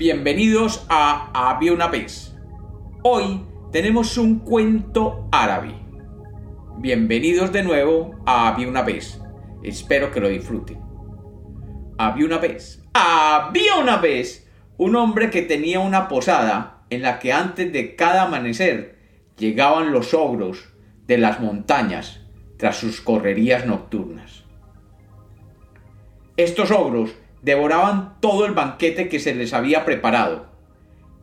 Bienvenidos a Había una vez. Hoy tenemos un cuento árabe. Bienvenidos de nuevo a Había una vez. Espero que lo disfruten. Había una vez. Había una vez un hombre que tenía una posada en la que antes de cada amanecer llegaban los ogros de las montañas tras sus correrías nocturnas. Estos ogros devoraban todo el banquete que se les había preparado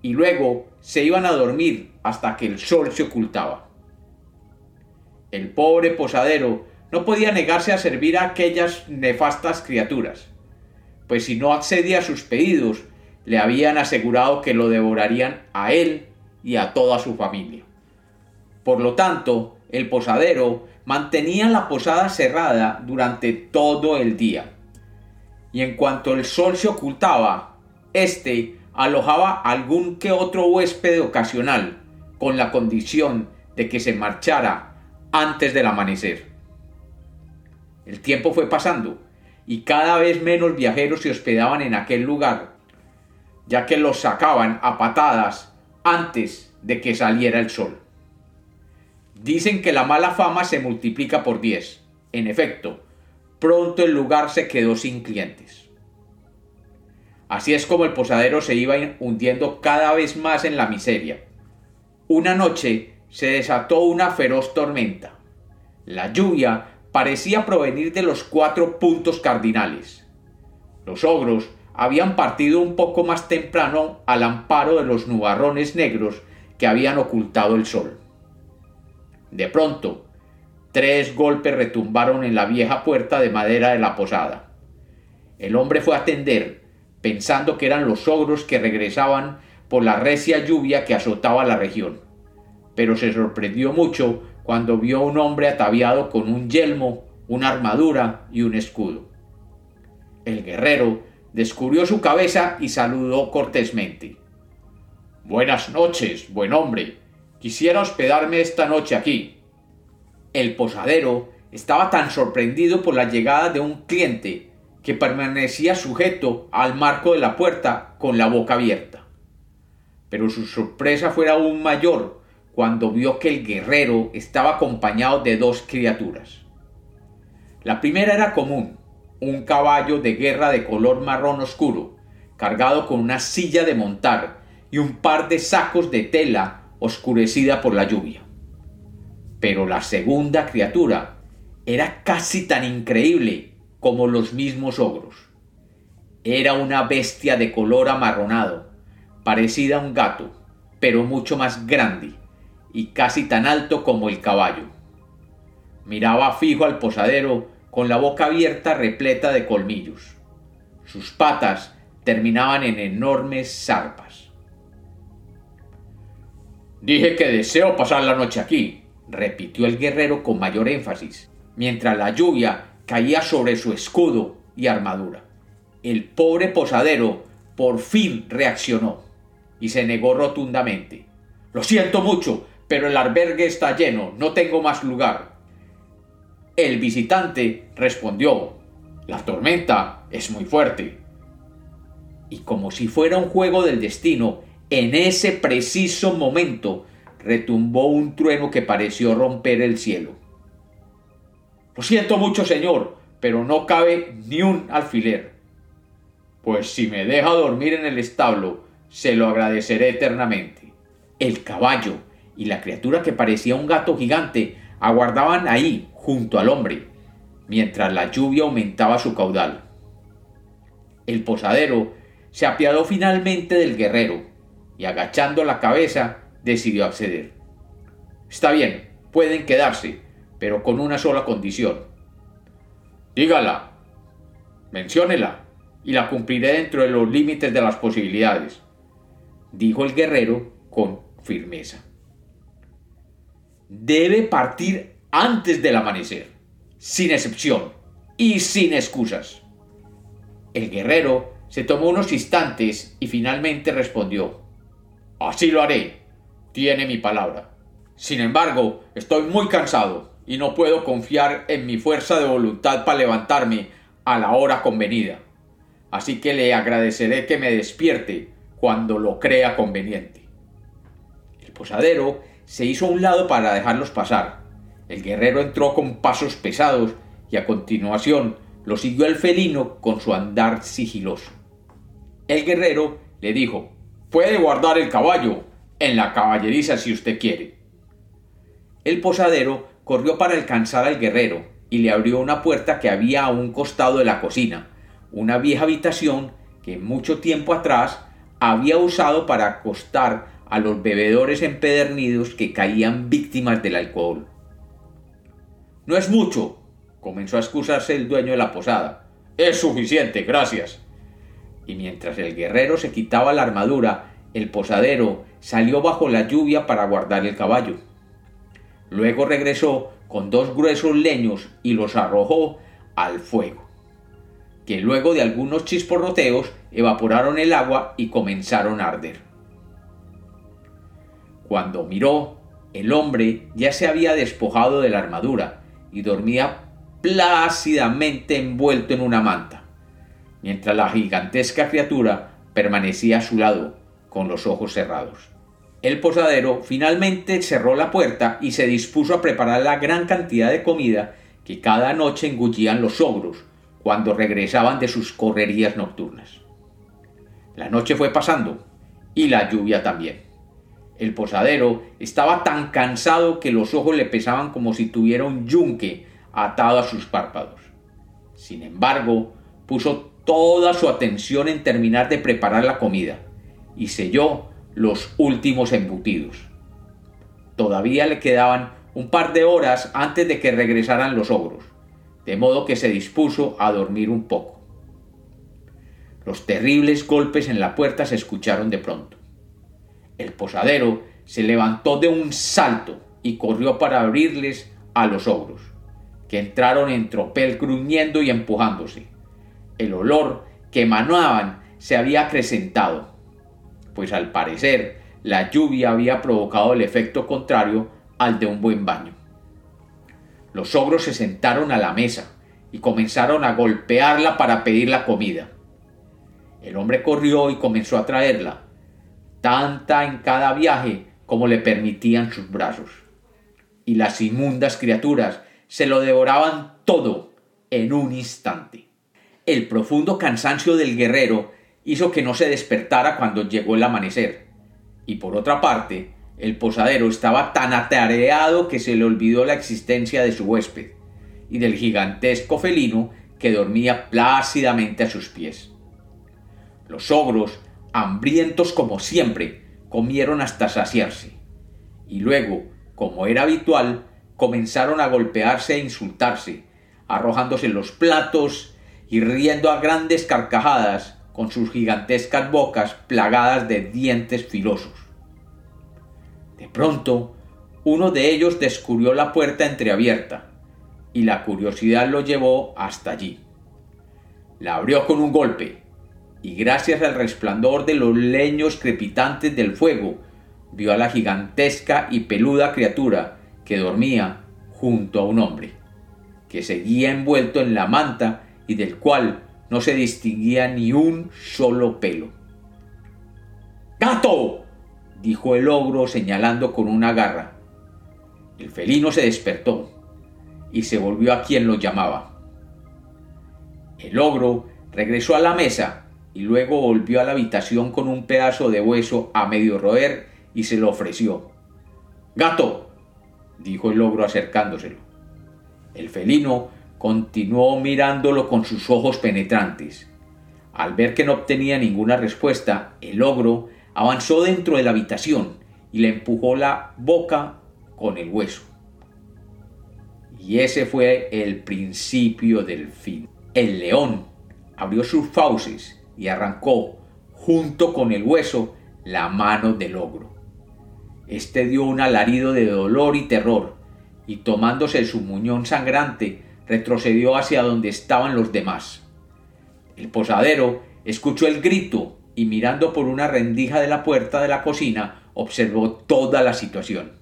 y luego se iban a dormir hasta que el sol se ocultaba. El pobre posadero no podía negarse a servir a aquellas nefastas criaturas, pues si no accedía a sus pedidos, le habían asegurado que lo devorarían a él y a toda su familia. Por lo tanto, el posadero mantenía la posada cerrada durante todo el día y en cuanto el sol se ocultaba, éste alojaba algún que otro huésped ocasional, con la condición de que se marchara antes del amanecer. El tiempo fue pasando y cada vez menos viajeros se hospedaban en aquel lugar, ya que los sacaban a patadas antes de que saliera el sol. Dicen que la mala fama se multiplica por diez. En efecto, pronto el lugar se quedó sin clientes. Así es como el posadero se iba hundiendo cada vez más en la miseria. Una noche se desató una feroz tormenta. La lluvia parecía provenir de los cuatro puntos cardinales. Los ogros habían partido un poco más temprano al amparo de los nubarrones negros que habían ocultado el sol. De pronto, Tres golpes retumbaron en la vieja puerta de madera de la posada. El hombre fue a atender, pensando que eran los ogros que regresaban por la recia lluvia que azotaba la región. Pero se sorprendió mucho cuando vio a un hombre ataviado con un yelmo, una armadura y un escudo. El guerrero descubrió su cabeza y saludó cortésmente. Buenas noches, buen hombre. Quisiera hospedarme esta noche aquí. El posadero estaba tan sorprendido por la llegada de un cliente que permanecía sujeto al marco de la puerta con la boca abierta. Pero su sorpresa fue aún mayor cuando vio que el guerrero estaba acompañado de dos criaturas. La primera era común, un caballo de guerra de color marrón oscuro, cargado con una silla de montar y un par de sacos de tela oscurecida por la lluvia. Pero la segunda criatura era casi tan increíble como los mismos ogros. Era una bestia de color amarronado, parecida a un gato, pero mucho más grande y casi tan alto como el caballo. Miraba fijo al posadero con la boca abierta repleta de colmillos. Sus patas terminaban en enormes zarpas. Dije que deseo pasar la noche aquí, repitió el guerrero con mayor énfasis, mientras la lluvia caía sobre su escudo y armadura. El pobre posadero por fin reaccionó y se negó rotundamente. Lo siento mucho, pero el albergue está lleno, no tengo más lugar. El visitante respondió, la tormenta es muy fuerte. Y como si fuera un juego del destino, en ese preciso momento retumbó un trueno que pareció romper el cielo. Lo siento mucho, señor, pero no cabe ni un alfiler. Pues si me deja dormir en el establo, se lo agradeceré eternamente. El caballo y la criatura que parecía un gato gigante aguardaban ahí, junto al hombre, mientras la lluvia aumentaba su caudal. El posadero se apiadó finalmente del guerrero y agachando la cabeza decidió acceder. Está bien, pueden quedarse, pero con una sola condición. Dígala, menciónela, y la cumpliré dentro de los límites de las posibilidades, dijo el guerrero con firmeza. Debe partir antes del amanecer, sin excepción y sin excusas. El guerrero se tomó unos instantes y finalmente respondió, Así lo haré, tiene mi palabra. Sin embargo, estoy muy cansado y no puedo confiar en mi fuerza de voluntad para levantarme a la hora convenida. Así que le agradeceré que me despierte cuando lo crea conveniente. El posadero se hizo a un lado para dejarlos pasar. El guerrero entró con pasos pesados y a continuación lo siguió el felino con su andar sigiloso. El guerrero le dijo, puede guardar el caballo en la caballeriza si usted quiere. El posadero corrió para alcanzar al guerrero y le abrió una puerta que había a un costado de la cocina, una vieja habitación que mucho tiempo atrás había usado para acostar a los bebedores empedernidos que caían víctimas del alcohol. No es mucho, comenzó a excusarse el dueño de la posada. Es suficiente, gracias. Y mientras el guerrero se quitaba la armadura, el posadero salió bajo la lluvia para guardar el caballo. Luego regresó con dos gruesos leños y los arrojó al fuego, que luego de algunos chisporroteos evaporaron el agua y comenzaron a arder. Cuando miró, el hombre ya se había despojado de la armadura y dormía plácidamente envuelto en una manta, mientras la gigantesca criatura permanecía a su lado, con los ojos cerrados. El posadero finalmente cerró la puerta y se dispuso a preparar la gran cantidad de comida que cada noche engullían los ogros cuando regresaban de sus correrías nocturnas. La noche fue pasando y la lluvia también. El posadero estaba tan cansado que los ojos le pesaban como si tuviera un yunque atado a sus párpados. Sin embargo, puso toda su atención en terminar de preparar la comida y selló los últimos embutidos. Todavía le quedaban un par de horas antes de que regresaran los ogros, de modo que se dispuso a dormir un poco. Los terribles golpes en la puerta se escucharon de pronto. El posadero se levantó de un salto y corrió para abrirles a los ogros, que entraron en tropel gruñendo y empujándose. El olor que emanaban se había acrecentado pues al parecer la lluvia había provocado el efecto contrario al de un buen baño. Los ogros se sentaron a la mesa y comenzaron a golpearla para pedir la comida. El hombre corrió y comenzó a traerla, tanta en cada viaje como le permitían sus brazos. Y las inmundas criaturas se lo devoraban todo en un instante. El profundo cansancio del guerrero hizo que no se despertara cuando llegó el amanecer. Y por otra parte, el posadero estaba tan atareado que se le olvidó la existencia de su huésped y del gigantesco felino que dormía plácidamente a sus pies. Los ogros, hambrientos como siempre, comieron hasta saciarse, y luego, como era habitual, comenzaron a golpearse e insultarse, arrojándose los platos y riendo a grandes carcajadas con sus gigantescas bocas plagadas de dientes filosos. De pronto, uno de ellos descubrió la puerta entreabierta, y la curiosidad lo llevó hasta allí. La abrió con un golpe, y gracias al resplandor de los leños crepitantes del fuego, vio a la gigantesca y peluda criatura que dormía junto a un hombre, que seguía envuelto en la manta y del cual no se distinguía ni un solo pelo. ¡Gato! dijo el ogro señalando con una garra. El felino se despertó y se volvió a quien lo llamaba. El ogro regresó a la mesa y luego volvió a la habitación con un pedazo de hueso a medio roer y se lo ofreció. Gato, dijo el ogro acercándoselo. El felino continuó mirándolo con sus ojos penetrantes. Al ver que no obtenía ninguna respuesta, el ogro avanzó dentro de la habitación y le empujó la boca con el hueso. Y ese fue el principio del fin. El león abrió sus fauces y arrancó, junto con el hueso, la mano del ogro. Este dio un alarido de dolor y terror, y tomándose su muñón sangrante, retrocedió hacia donde estaban los demás. El posadero escuchó el grito y mirando por una rendija de la puerta de la cocina observó toda la situación.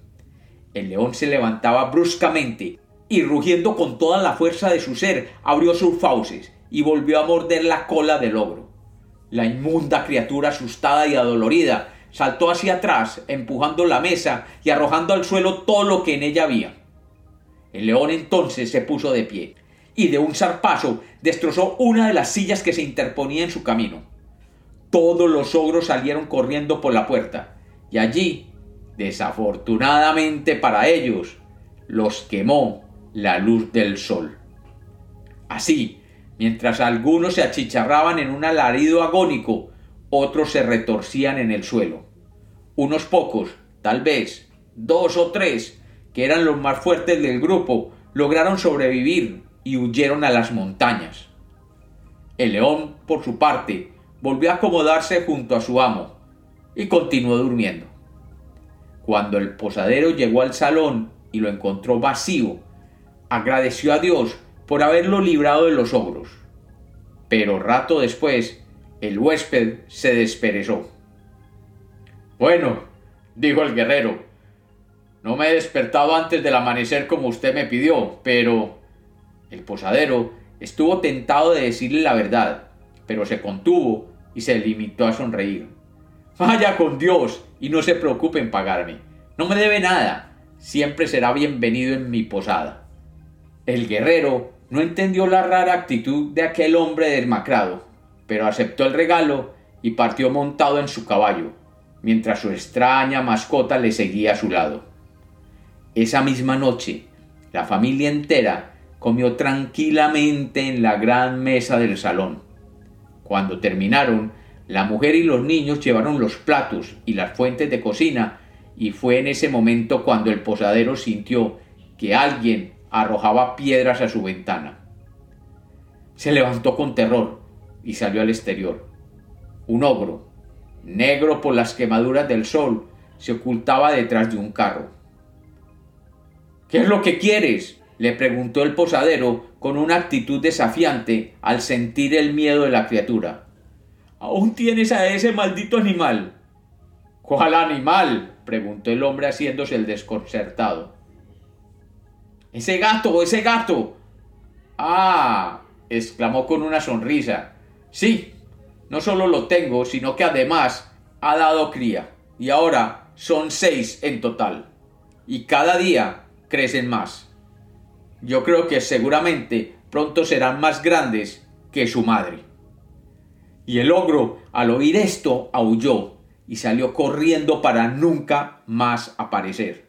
El león se levantaba bruscamente y rugiendo con toda la fuerza de su ser abrió sus fauces y volvió a morder la cola del ogro. La inmunda criatura asustada y adolorida saltó hacia atrás, empujando la mesa y arrojando al suelo todo lo que en ella había. El león entonces se puso de pie y de un zarpazo destrozó una de las sillas que se interponía en su camino. Todos los ogros salieron corriendo por la puerta y allí, desafortunadamente para ellos, los quemó la luz del sol. Así, mientras algunos se achicharraban en un alarido agónico, otros se retorcían en el suelo. Unos pocos, tal vez, dos o tres, que eran los más fuertes del grupo, lograron sobrevivir y huyeron a las montañas. El león, por su parte, volvió a acomodarse junto a su amo y continuó durmiendo. Cuando el posadero llegó al salón y lo encontró vacío, agradeció a Dios por haberlo librado de los ogros. Pero rato después, el huésped se desperezó. Bueno, dijo el guerrero, no me he despertado antes del amanecer como usted me pidió, pero... El posadero estuvo tentado de decirle la verdad, pero se contuvo y se limitó a sonreír. Vaya con Dios y no se preocupe en pagarme. No me debe nada. Siempre será bienvenido en mi posada. El guerrero no entendió la rara actitud de aquel hombre desmacrado, pero aceptó el regalo y partió montado en su caballo, mientras su extraña mascota le seguía a su lado. Esa misma noche, la familia entera comió tranquilamente en la gran mesa del salón. Cuando terminaron, la mujer y los niños llevaron los platos y las fuentes de cocina y fue en ese momento cuando el posadero sintió que alguien arrojaba piedras a su ventana. Se levantó con terror y salió al exterior. Un ogro, negro por las quemaduras del sol, se ocultaba detrás de un carro. ¿Qué es lo que quieres? le preguntó el posadero con una actitud desafiante al sentir el miedo de la criatura. ¿Aún tienes a ese maldito animal? ¿Cuál animal? preguntó el hombre haciéndose el desconcertado. Ese gato, ese gato. Ah, exclamó con una sonrisa. Sí, no solo lo tengo, sino que además ha dado cría. Y ahora son seis en total. Y cada día crecen más. Yo creo que seguramente pronto serán más grandes que su madre. Y el ogro, al oír esto, aulló y salió corriendo para nunca más aparecer.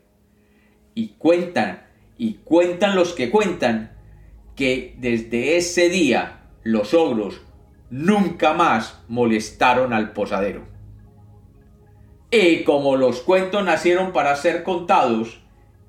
Y cuentan, y cuentan los que cuentan, que desde ese día los ogros nunca más molestaron al posadero. Y como los cuentos nacieron para ser contados,